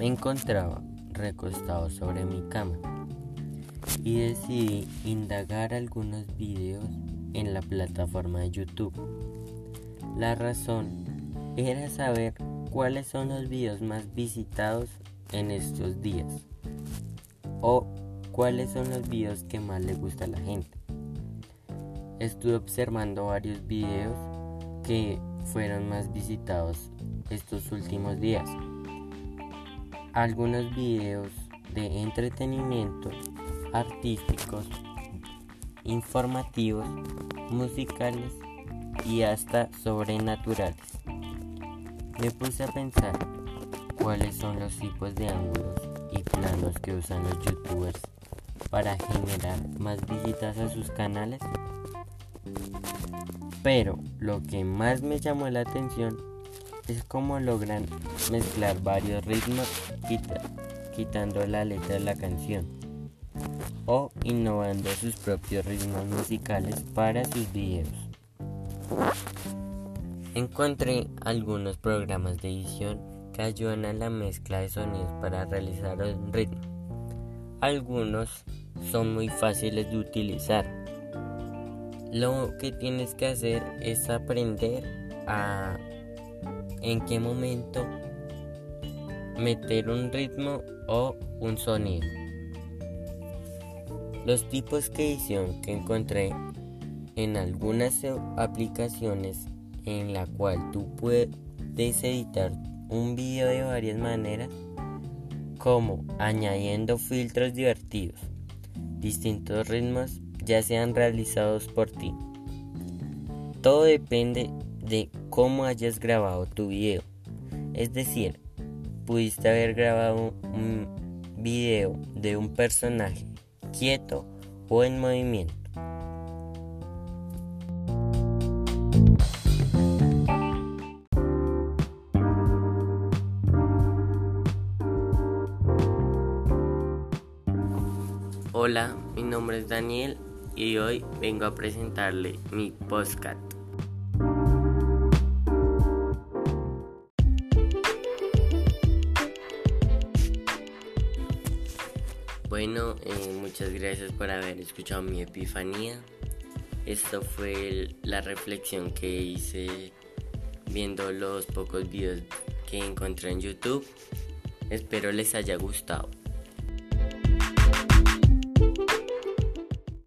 Me encontraba recostado sobre mi cama y decidí indagar algunos videos en la plataforma de YouTube. La razón era saber cuáles son los videos más visitados en estos días o cuáles son los videos que más le gusta a la gente. Estuve observando varios videos que fueron más visitados estos últimos días. Algunos videos de entretenimiento, artísticos, informativos, musicales y hasta sobrenaturales. Me puse a pensar cuáles son los tipos de ángulos y planos que usan los youtubers para generar más visitas a sus canales. Pero lo que más me llamó la atención es cómo logran mezclar varios ritmos quitando la letra de la canción o innovando sus propios ritmos musicales para sus videos. Encontré algunos programas de edición que ayudan a la mezcla de sonidos para realizar un ritmo. Algunos son muy fáciles de utilizar. Lo que tienes que hacer es aprender a en qué momento meter un ritmo o un sonido. Los tipos de edición que encontré en algunas aplicaciones en la cual tú puedes editar un video de varias maneras como añadiendo filtros divertidos, distintos ritmos ya sean realizados por ti. Todo depende de cómo hayas grabado tu video. Es decir, pudiste haber grabado un video de un personaje quieto o en movimiento. Hola, mi nombre es Daniel y hoy vengo a presentarle mi podcast. Bueno, eh, muchas gracias por haber escuchado mi epifanía. Esto fue la reflexión que hice viendo los pocos videos que encontré en YouTube. Espero les haya gustado.